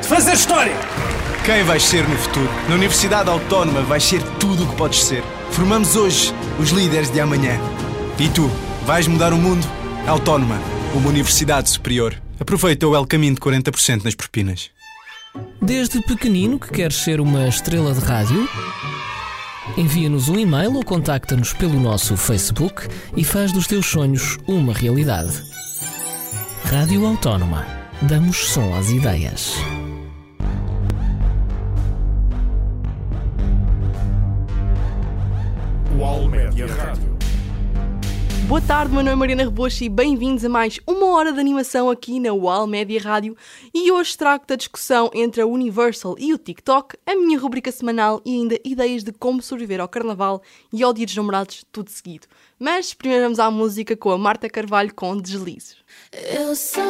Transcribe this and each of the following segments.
de fazer história. Quem vais ser no futuro? Na Universidade Autónoma vais ser tudo o que podes ser. Formamos hoje os líderes de amanhã. E tu, vais mudar o mundo? Autónoma, uma universidade superior. Aproveita o El Caminho de 40% nas propinas. Desde pequenino que queres ser uma estrela de rádio? Envia-nos um e-mail ou contacta-nos pelo nosso Facebook e faz dos teus sonhos uma realidade. Rádio Autónoma. Damos som às ideias. UAL Média Rádio. Boa tarde, meu nome é Mariana Rebocho e bem-vindos a mais uma hora de animação aqui na UAL Média Rádio e hoje trago-te a discussão entre a Universal e o TikTok, a minha rubrica semanal e ainda ideias de como sobreviver ao Carnaval e ao Dia dos Namorados, tudo seguido. Mas primeiro vamos à música com a Marta Carvalho com Deslizes. Eu sei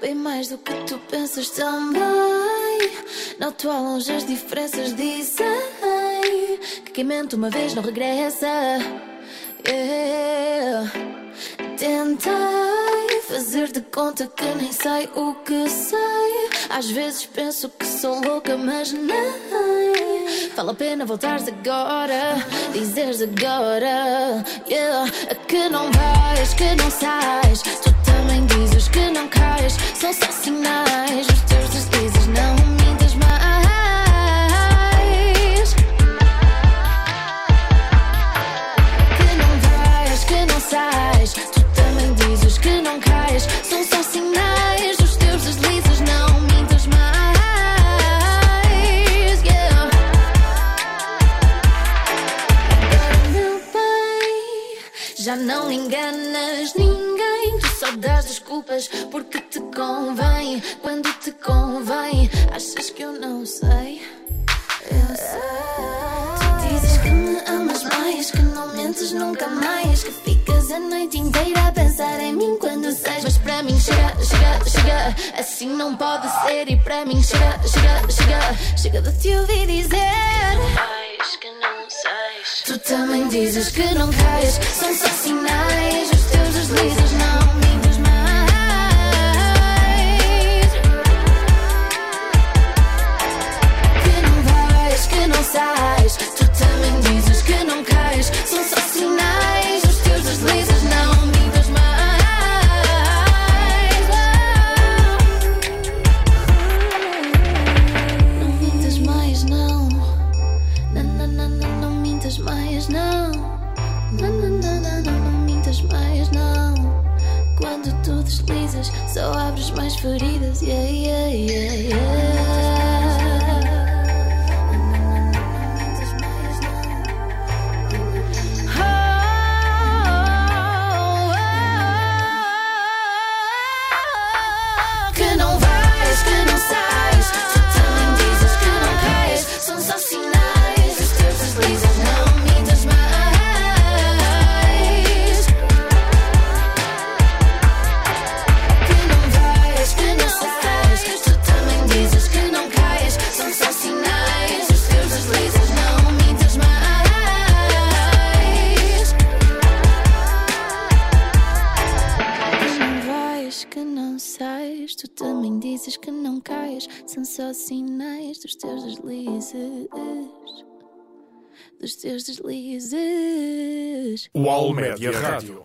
bem mais do que tu pensas também. Não tua longe as diferenças dizem que quem mente uma vez não regressa. Yeah. Tentei fazer de conta que nem sei o que sei. Às vezes penso que sou louca, mas não. Vale a pena voltares agora, dizeres agora. Yeah. Que não vais, que não sais. Tu também dizes que não cais. São só sinais. Os teus deslizes não mintas mais. Que não vais, que não sais. Que não cais. São só sinais dos teus deslizes. Não mintas mais. Yeah. Meu bem, já não enganas ninguém. Tu só dás desculpas porque te convém. Quando te convém, achas que eu não sei? Eu sei. Tu dizes que me amas mais, que não mentes nunca mais, que a noite inteira a pensar em mim quando sais. Mas para mim chega, chega, chega, assim não pode ser. E para mim chega, chega, chega, chega de te ouvir dizer. Vais que não sais. Tu também dizes que não cais, são só sinais. Os teus deslizes não mintas mais. Que não vais, que não sais. Tu também dizes que não cais. São só sinais. Só abres mais feridas. Yeah, yeah, yeah, yeah. Dos teus deslizes. UAL Média Rádio.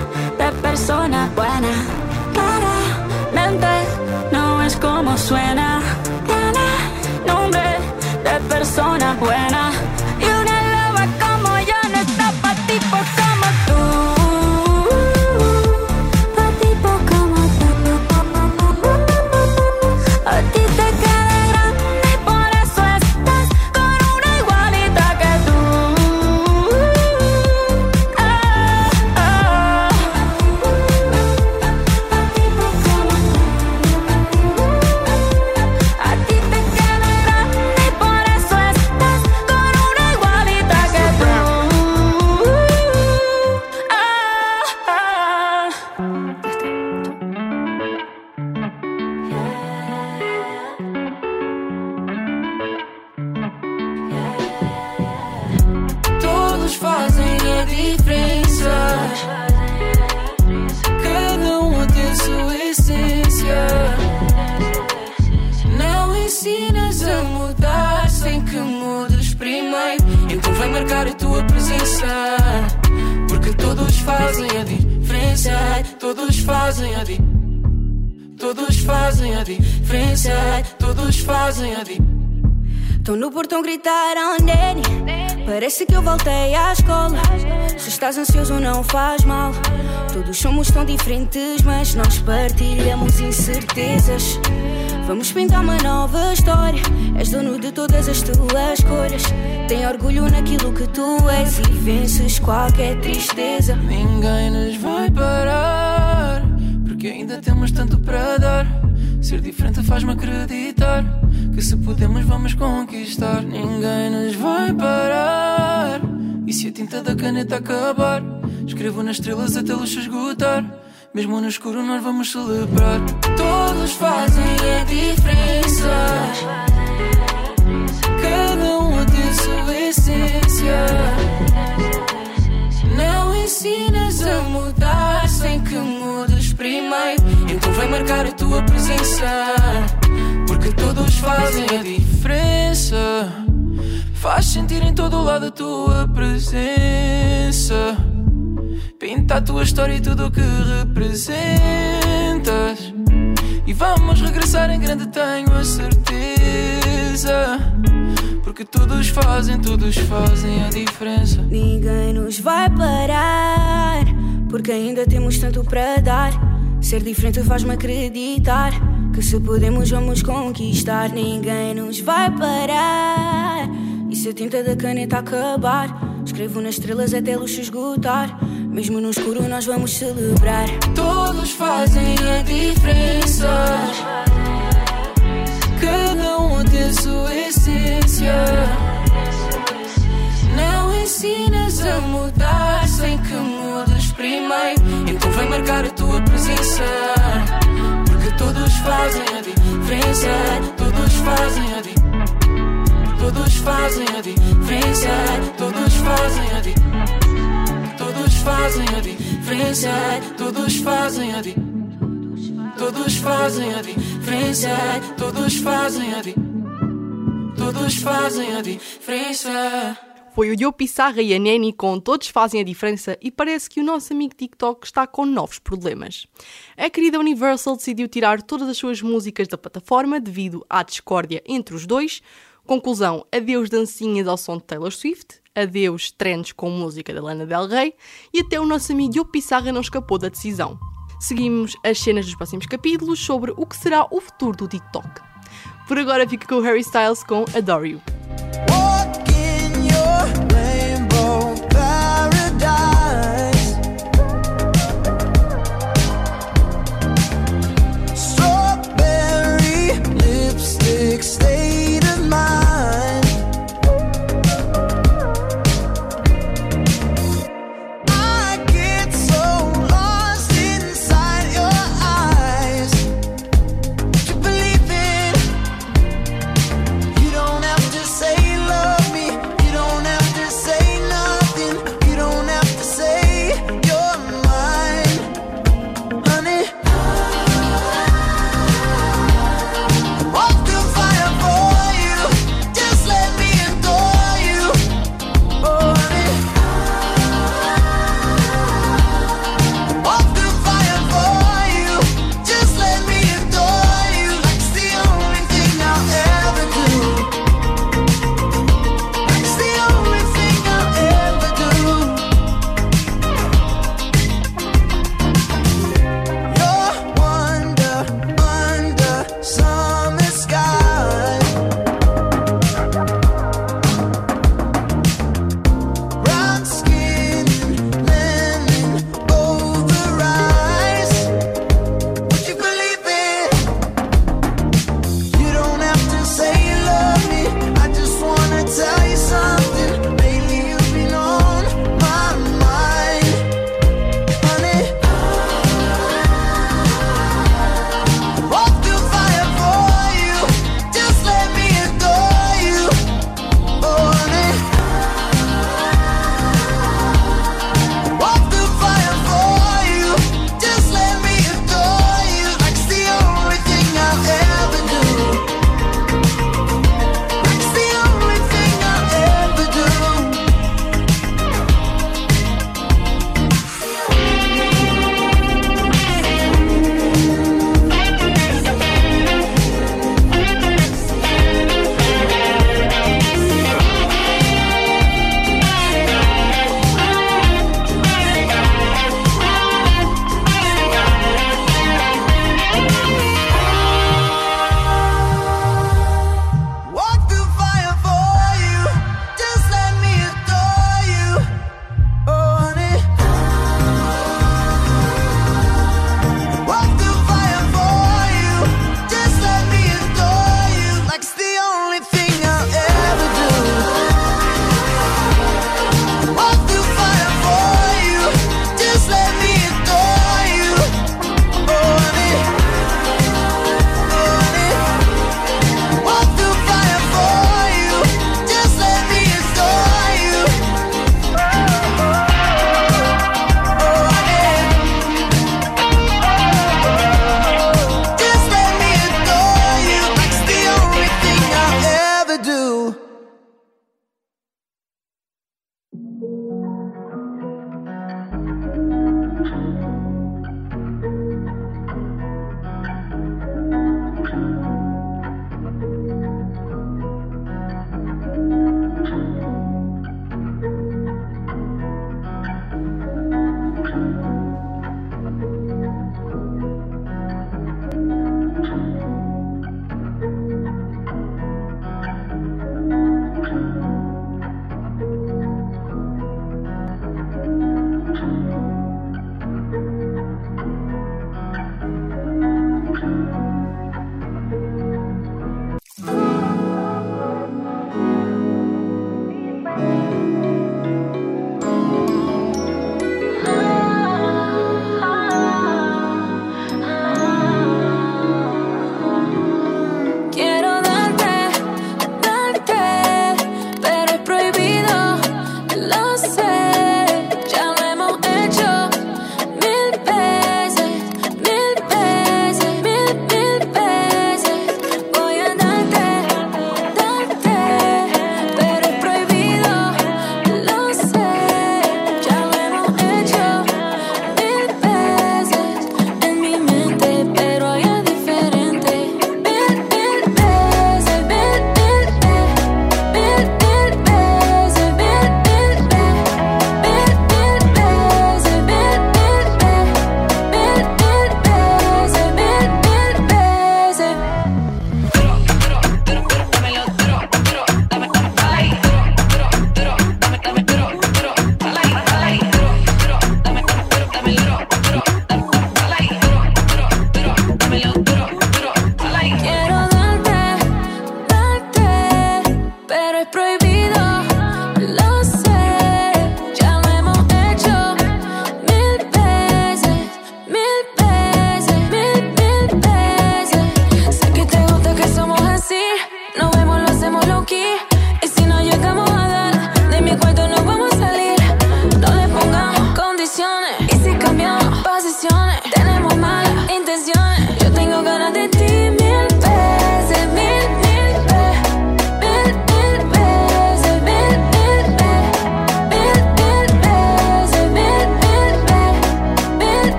persona buena. Claramente no es como suena. A diferença. Todos fazem a diferença. Tô no portão gritaram Nene Parece que eu voltei à escola Se estás ansioso não faz mal Todos somos tão diferentes Mas nós partilhamos incertezas Vamos pintar uma nova história És dono de todas as tuas cores Tem orgulho naquilo que tu és E vences qualquer tristeza Ninguém nos vai parar, porque ainda temos tanto para dar. Ser diferente faz-me acreditar que se podemos, vamos conquistar. Ninguém nos vai parar. E se a tinta da caneta acabar, escrevo nas estrelas até luz se esgotar. Mesmo no escuro, nós vamos celebrar. Todos fazem a diferença. Cada um tem sua essência. Não ensinas a mudar sem que mudes primeiro. Então vai marcar a tua presença. Porque todos fazem a diferença. Faz sentir em todo lado a tua presença. Pinta a tua história e tudo o que representas. E vamos regressar em grande, tenho a certeza. Porque todos fazem, todos fazem a diferença. Ninguém nos vai parar, porque ainda temos tanto para dar. Ser diferente faz-me acreditar que se podemos, vamos conquistar. Ninguém nos vai parar. E se a tinta da caneta acabar, escrevo nas estrelas até se esgotar. Mesmo no escuro, nós vamos celebrar. Todos fazem a diferença. Cada um tem sua essência. Não ensinas a mudar sem que mudes primeiro. Então marcar a tua presença. Porque todos fazem a diferença. Todos fazem a diferença. Todos fazem a diferença. Todos fazem a diferença. Todos fazem a diferença. Todos fazem a diferença. Todos fazem a diferença. Todos fazem a diferença. Todos fazem a diferença. Foi o Diogo Pissarra e a Neni com Todos Fazem a Diferença e parece que o nosso amigo TikTok está com novos problemas. A querida Universal decidiu tirar todas as suas músicas da plataforma devido à discórdia entre os dois. Conclusão, adeus dancinhas ao som de Taylor Swift, adeus trends com música da Lana Del Rey e até o nosso amigo Diogo Pissarra não escapou da decisão. Seguimos as cenas dos próximos capítulos sobre o que será o futuro do TikTok. Por agora fica com o Harry Styles com Adore You. You don't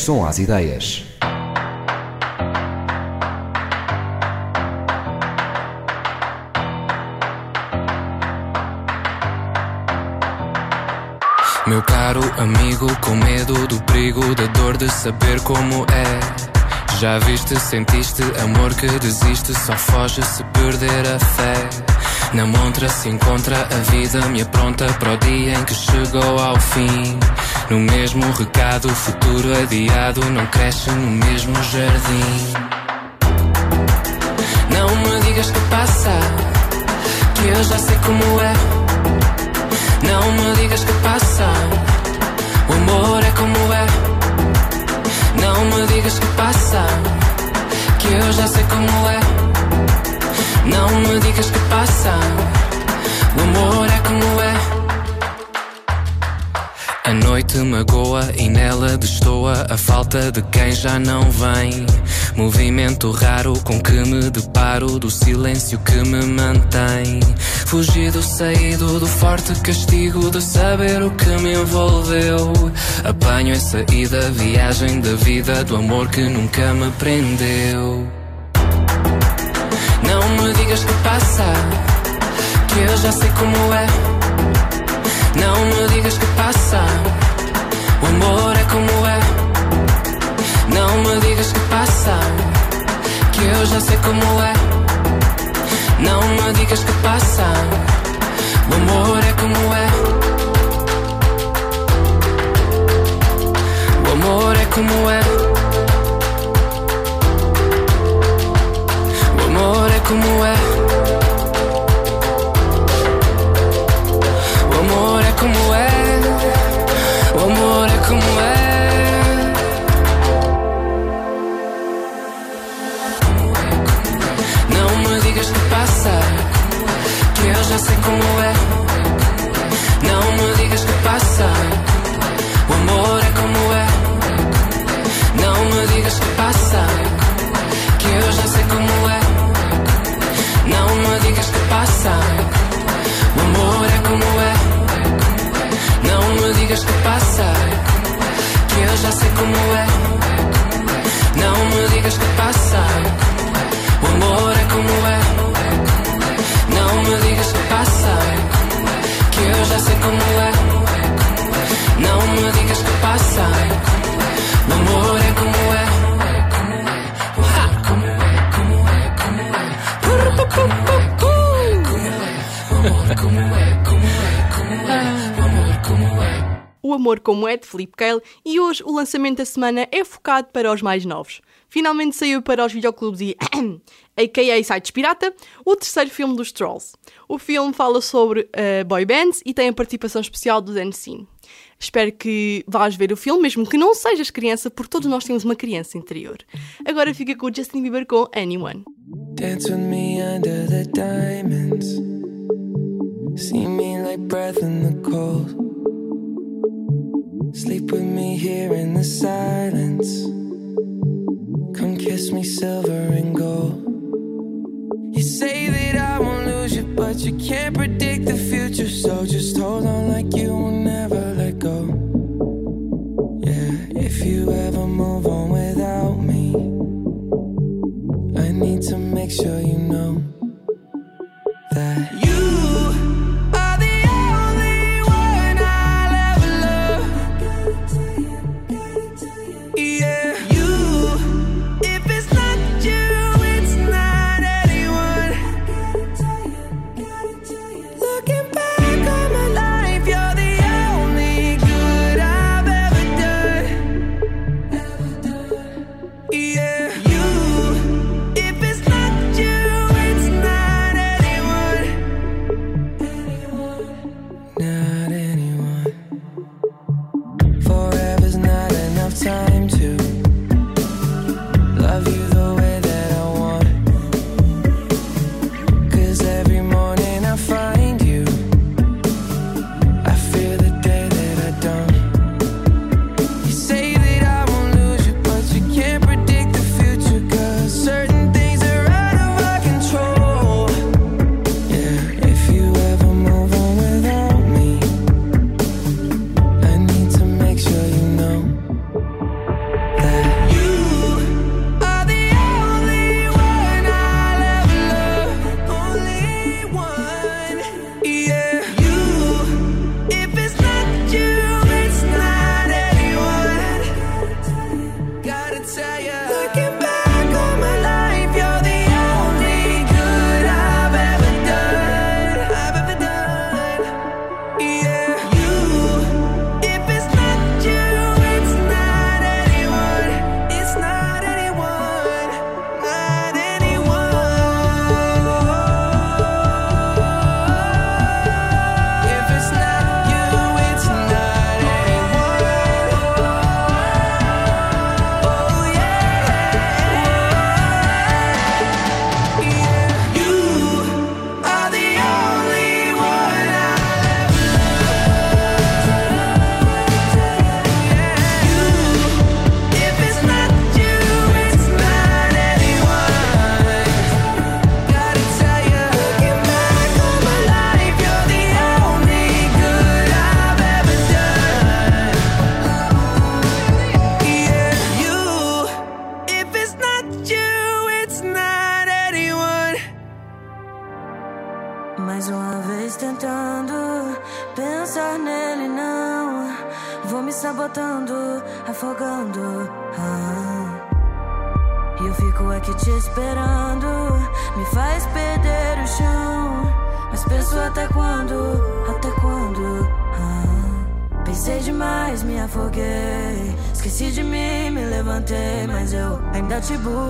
são som às ideias. Meu caro amigo, com medo do perigo, da dor de saber como é. Já viste, sentiste amor que desiste, só foge se perder a fé. Na montra se encontra a vida, me apronta para o dia em que chegou ao fim. No mesmo recado, futuro adiado, não cresce no mesmo jardim. Não me digas que passa, que eu já sei como é. Não me digas que passa, o amor é como é. Não me digas que passa, que eu já sei como é. Não me digas que passa. O amor é como é. A noite magoa e nela destoa a falta de quem já não vem. Movimento raro com que me deparo do silêncio que me mantém. Fugido, saído do forte castigo de saber o que me envolveu. Apanho em saída, viagem da vida, do amor que nunca me prendeu. Não digas que passa, que eu já sei como é. Não me digas que passa, o amor é como é. Não me digas que passa, que eu já sei como é. Não me digas que passa, o amor é como é. O amor é como é. Amor é como é. O amor é como é. O amor é como é. Não me digas que passa, que eu já sei como é. Não me digas que passa, o amor passa, o amor é como é. Não me digas que passa, que eu já sei como é. Não me digas que passa, o amor é como é. Não me digas que passa, que eu já sei como é. Não me digas que passa, o amor é como é. Como é, como é, como é. Pur, pu, pu, pu, pu. O amor como é, como é, como é. O amor como é. O Amor Como É, de Felipe Cale, e hoje o lançamento da semana é focado para os mais novos. Finalmente saiu para os videoclubes e a.k.a. Sites Pirata, o terceiro filme dos Trolls. O filme fala sobre uh, boy bands e tem a participação especial do Dan Scene. Espero que vás ver o filme, mesmo que não sejas criança, porque todos nós temos uma criança interior. Agora fica com o Justin Bieber com Anyone. Dance with me under the diamonds. See me like breath in the cold. Sleep with me here in the silence. Come kiss me silver and gold. You say that I won't lose you, but you can't predict the future. So just hold on like you will never let go. Yeah, if you ever move on without me, I need to make sure you know that you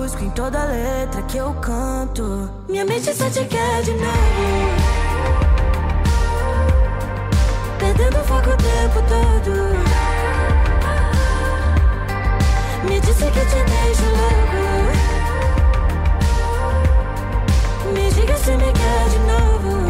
busco em toda letra que eu canto. Minha mente só te quer de novo. Perdendo foco o tempo todo. Me disse que te deixo louco. Me diga se me quer de novo.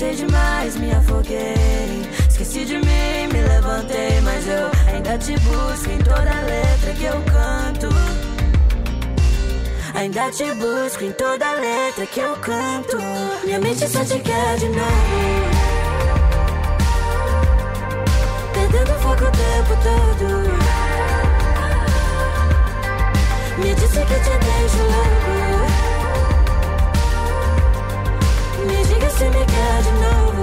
Pensei demais, me afoguei. Esqueci de mim, me levantei. Mas eu ainda te busco em toda letra que eu canto. Ainda te busco em toda letra que eu canto. Minha mente só te quer de novo. Perdendo foco o tempo todo. Me disse que te deixo louco. Me diga se me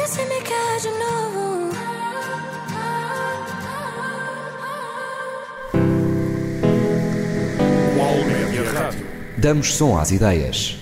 diga se me quer de novo. Damos som às ideias.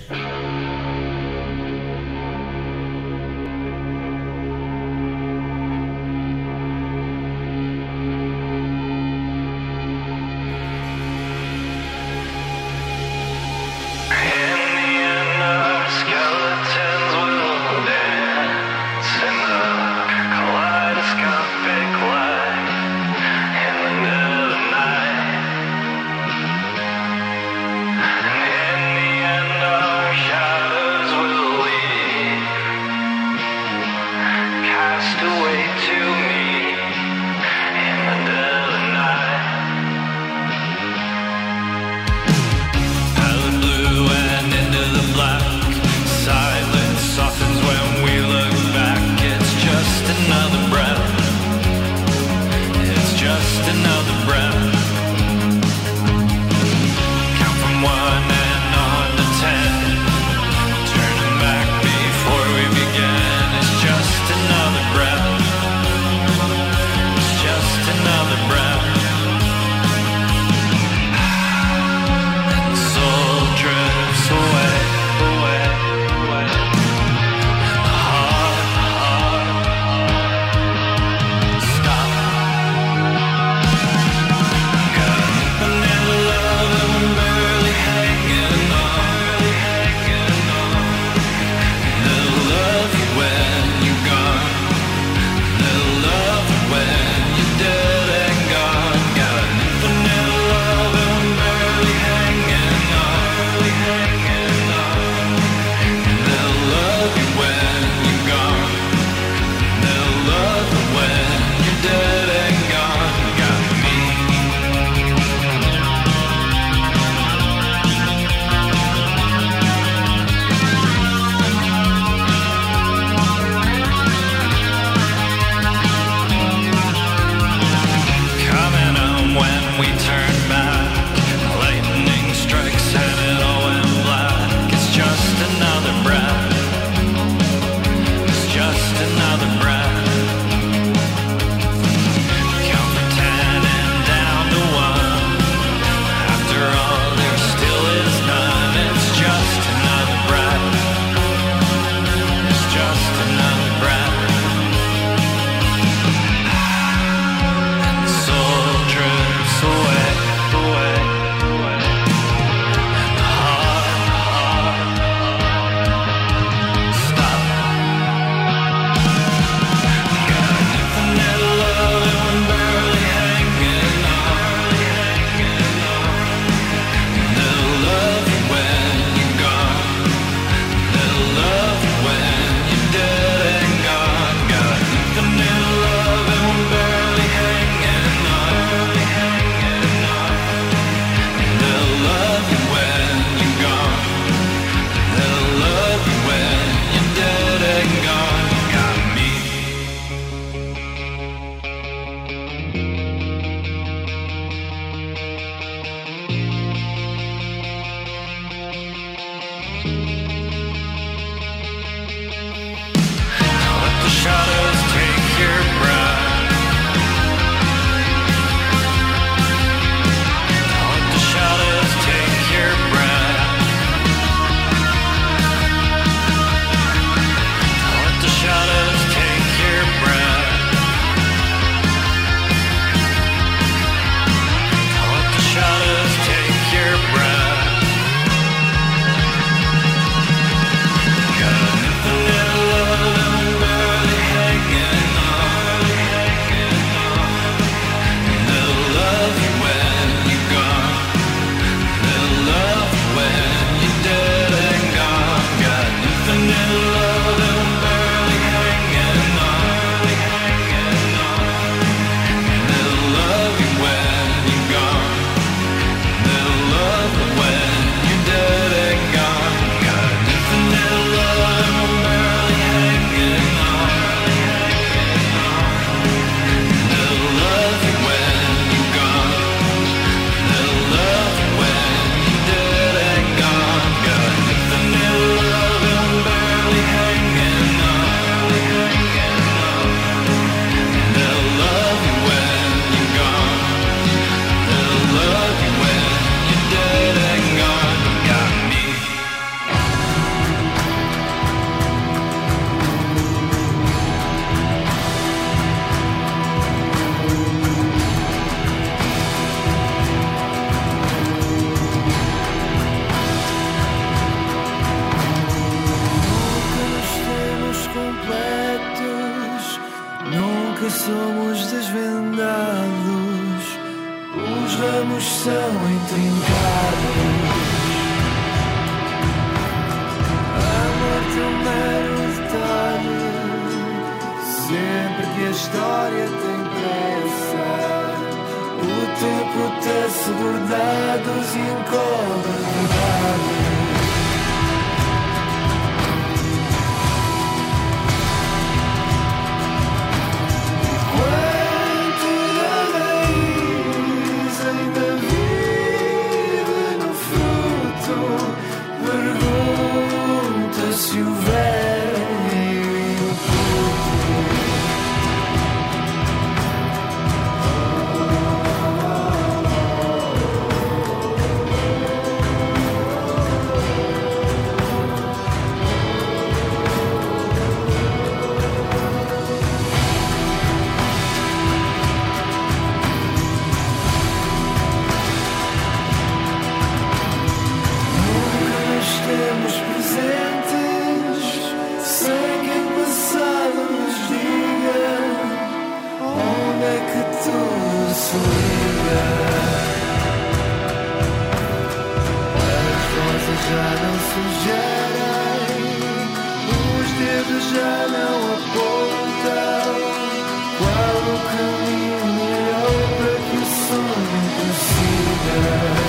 Sempre que a história tem pressa, o tempo tece bordados e encobre verdade. Quanto da já não sugerem, os dedos já não apontam. Qual o caminho melhor para que o sonho prossiga?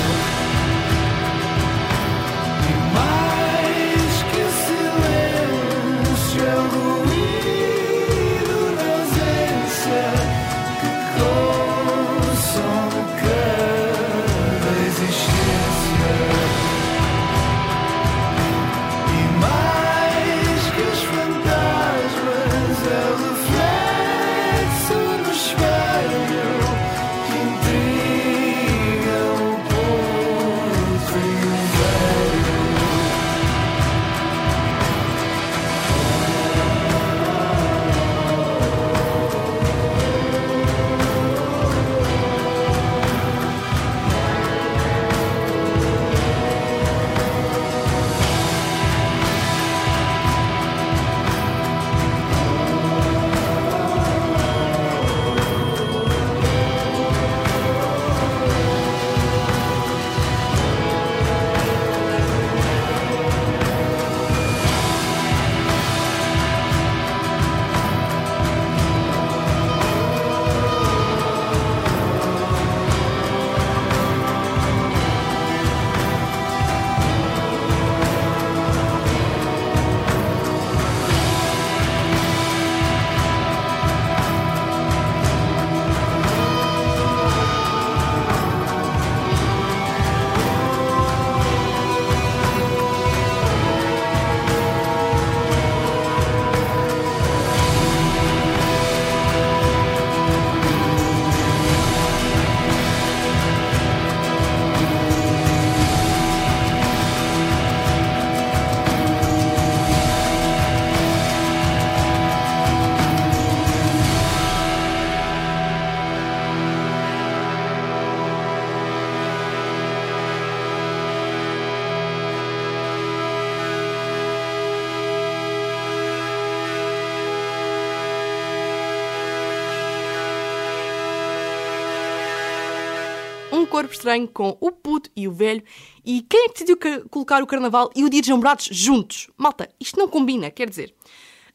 Corpo estranho com o puto e o velho. E quem é que decidiu ca- colocar o carnaval e o dia dos namorados juntos? Malta, isto não combina, quer dizer.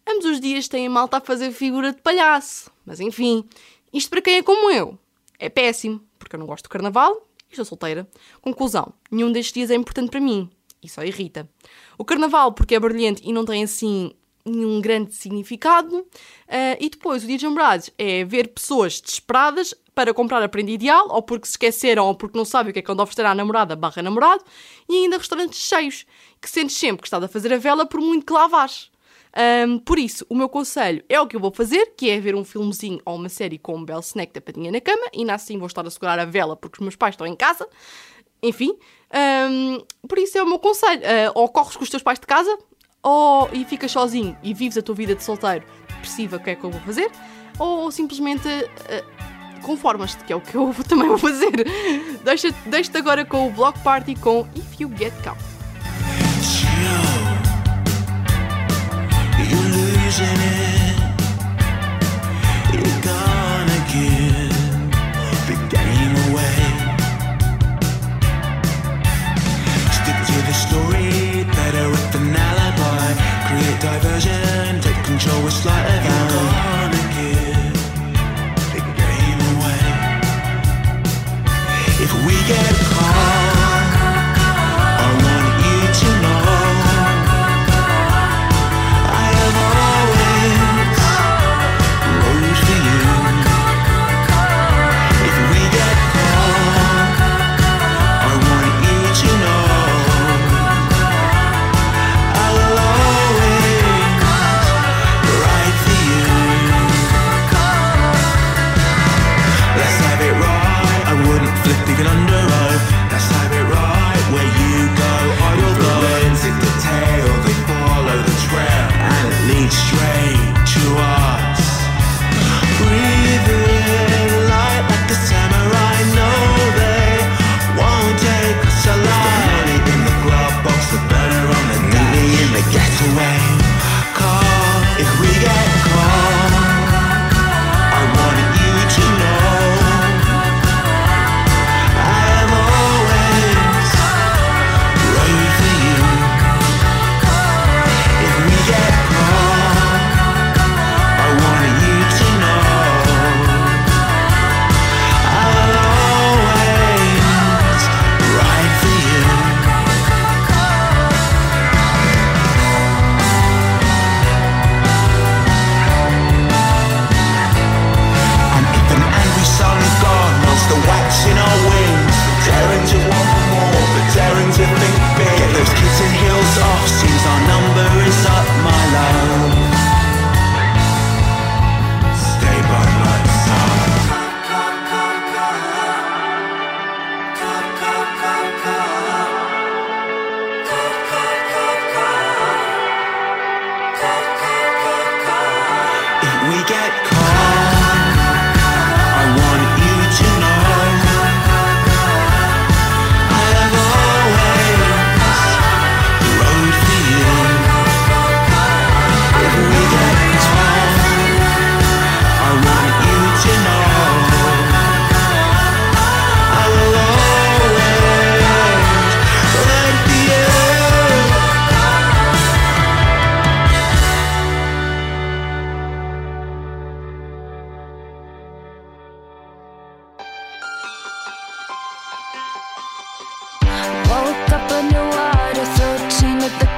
Ambos os dias têm a malta a fazer figura de palhaço. Mas enfim, isto para quem é como eu. É péssimo, porque eu não gosto do carnaval e estou solteira. Conclusão, nenhum destes dias é importante para mim. E só irrita. O carnaval, porque é brilhante e não tem assim nenhum grande significado. Ah, e depois, o namorados é ver pessoas desesperadas para comprar a prenda ideal, ou porque se esqueceram, ou porque não sabem o que é que a oferecer à namorada barra namorado, e ainda restaurantes cheios, que sentes sempre que estás a fazer a vela por muito que lá vás. Ahm, por isso, o meu conselho é o que eu vou fazer, que é ver um filmezinho ou uma série com um belo snack da na cama, e ainda assim vou estar a segurar a vela porque os meus pais estão em casa. Enfim, ahm, por isso é o meu conselho. Ah, ou corres com os teus pais de casa, ou e ficas sozinho e vives a tua vida de solteiro depressiva, o que é que eu vou fazer, ou simplesmente ah, conformas-te, que é o que eu também vou fazer. Deixa- Deixa-te agora com o Block Party com If You Get Caught. You diversion. Take control, with like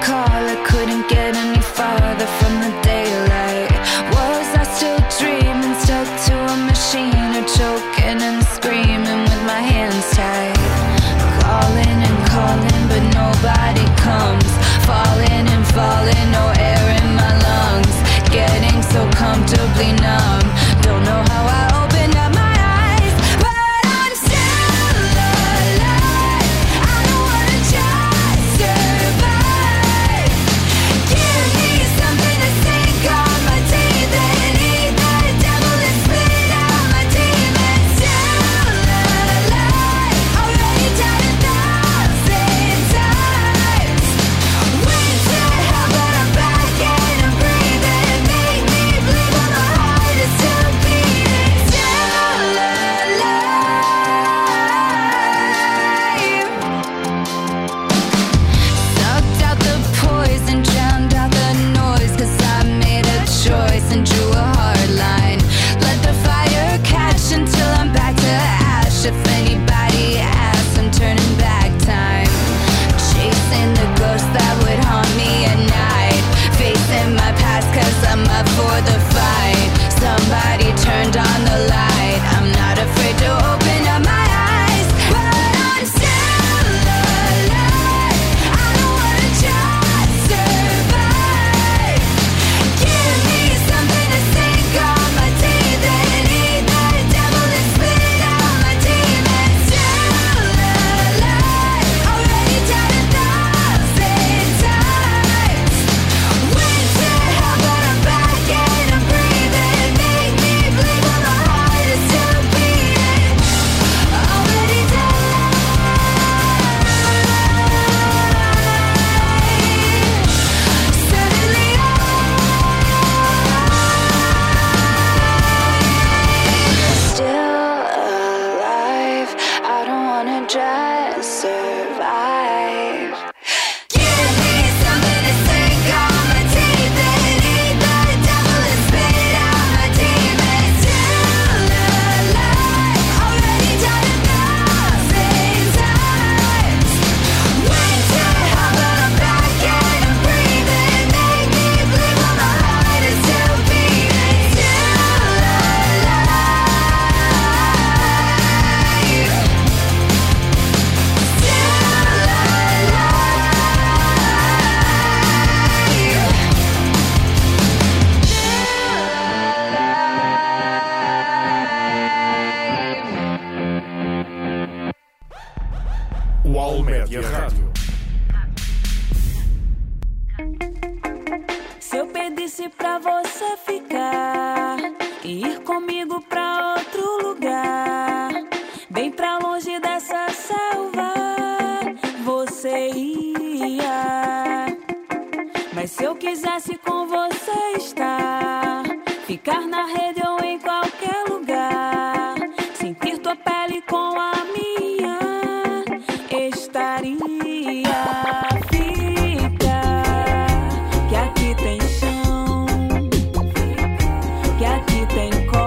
call, I couldn't get any farther from the aqui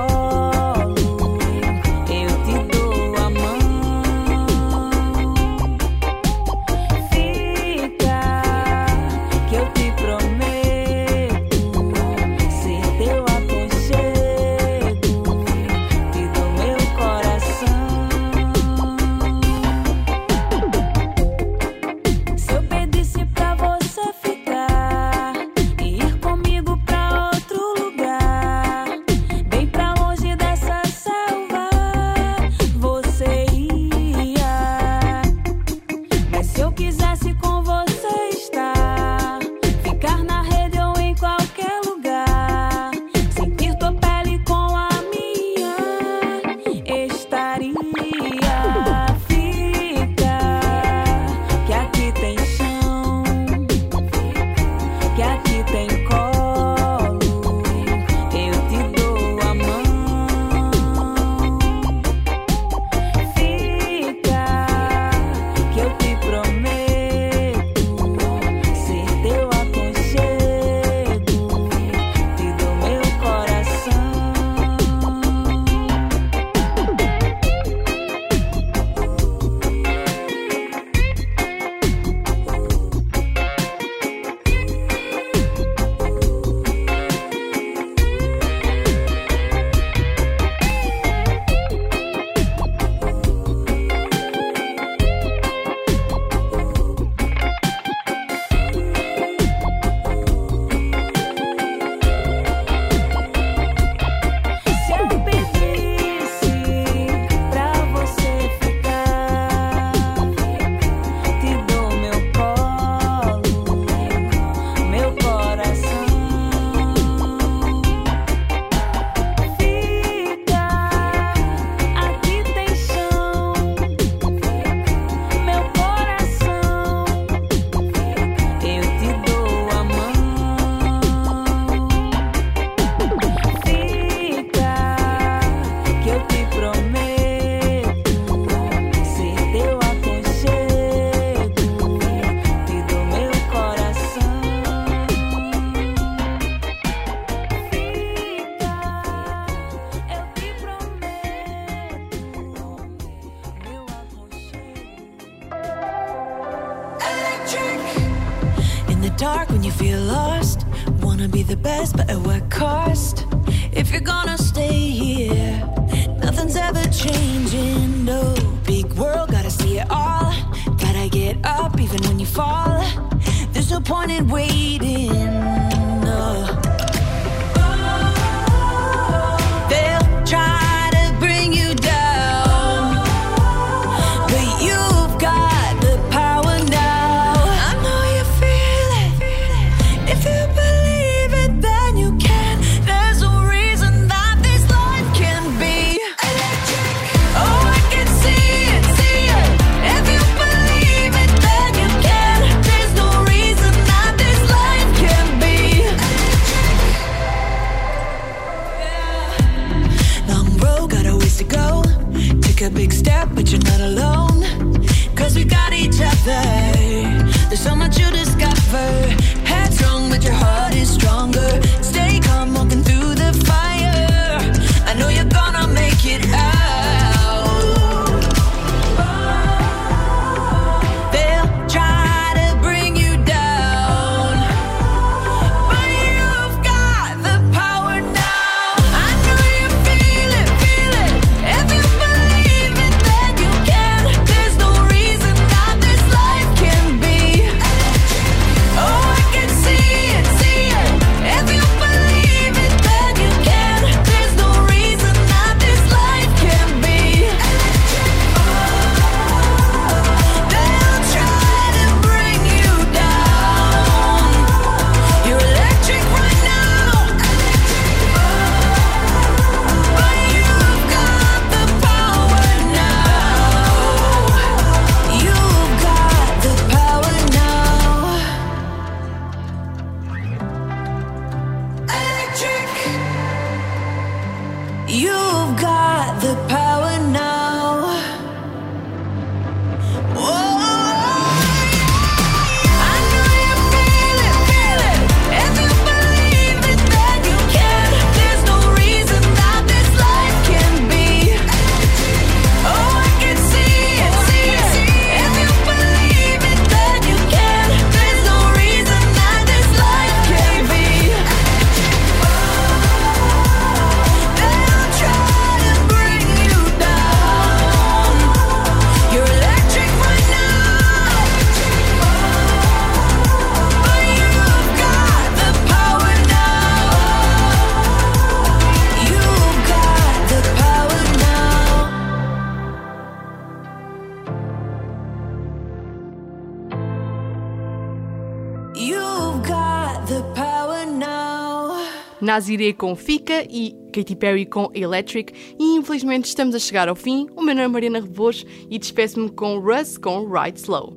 Naziré com Fica e Katy Perry com Electric. E infelizmente estamos a chegar ao fim. O meu nome é Mariana Rebos e despeço-me com Russ com Ride Slow.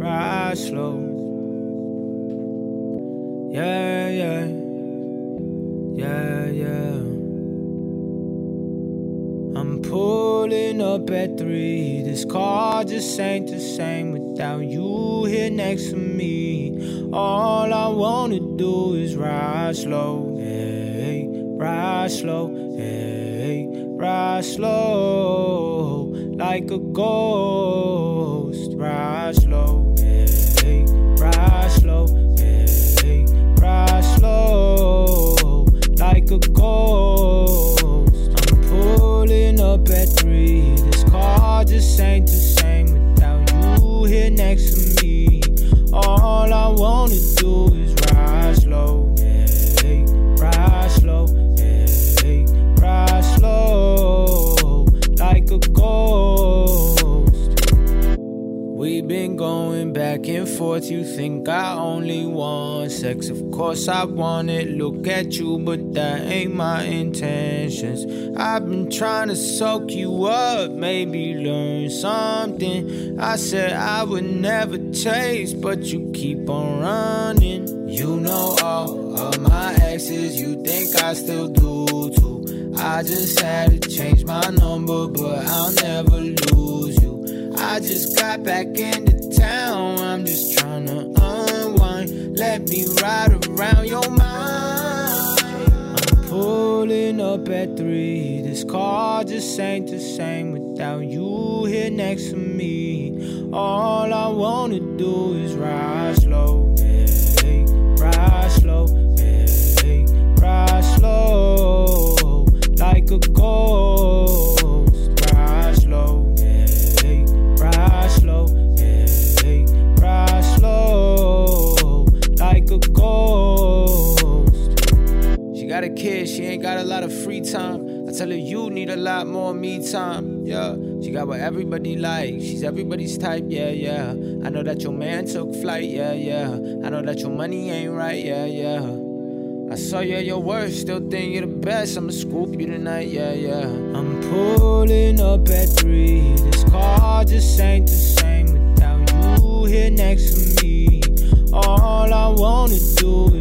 Ride slow. Yeah, yeah. Yeah, yeah. I'm pulling up at three. This car just ain't the same without you here next to me. All I wanna do is ride slow. Ride slow. Hey, ride slow. Like a ghost. Ride slow. Hey, ride slow. Hey, ride slow. Like a ghost. I'm pulling up at three. This car just ain't the same without you here next to me. All I wanna do going back and forth. You think I only want sex? Of course I want it. Look at you, but that ain't my intentions. I've been trying to soak you up, maybe learn something. I said I would never taste, but you keep on running. You know all of my exes, you think I still do too. I just had to change my number, but I'll never lose you. I just got back into town. I'm just trying to unwind. Let me ride around your mind. I'm pulling up at three. This car just ain't the same without you here next to me. All I wanna do is ride slow, hey, ride slow, hey, ride slow, like a ghost. Kid, she ain't got a lot of free time. I tell her you need a lot more me time, yeah. She got what everybody like, she's everybody's type, yeah, yeah. I know that your man took flight, yeah, yeah. I know that your money ain't right, yeah, yeah. I saw you at your worst, still think you're the best. I'ma scoop you tonight, yeah, yeah. I'm pulling up at three. This car just ain't the same without you here next to me. All I wanna do is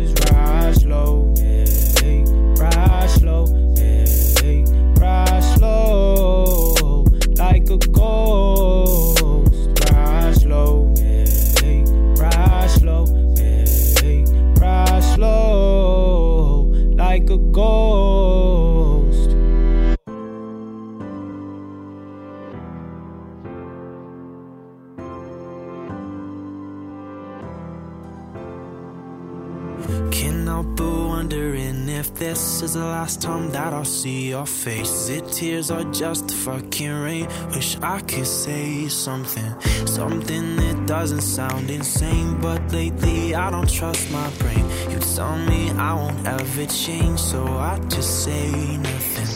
this is the last time that I'll see your face. The tears are just fucking rain? Wish I could say something, something that doesn't sound insane. But lately I don't trust my brain. You tell me I won't ever change, so I just say nothing.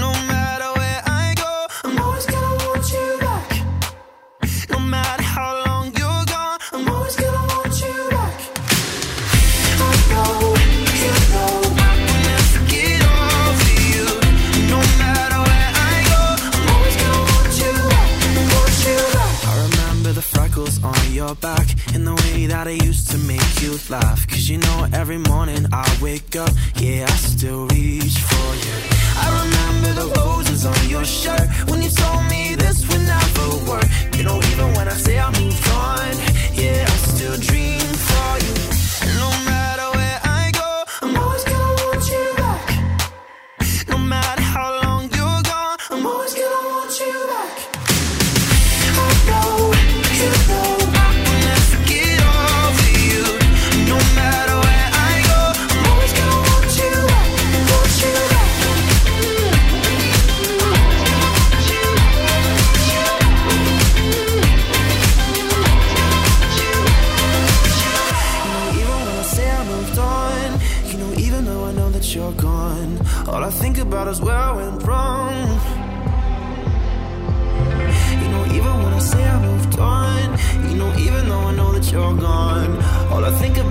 No matter where I go, I'm always gonna want you back. No matter how back and the way that I used to make you laugh. Cause you know, every morning I wake up, yeah, I still reach for you. I remember the roses on your shirt when you told me this would never work. You know, even when I say I moved on, yeah, I still dream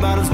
bottles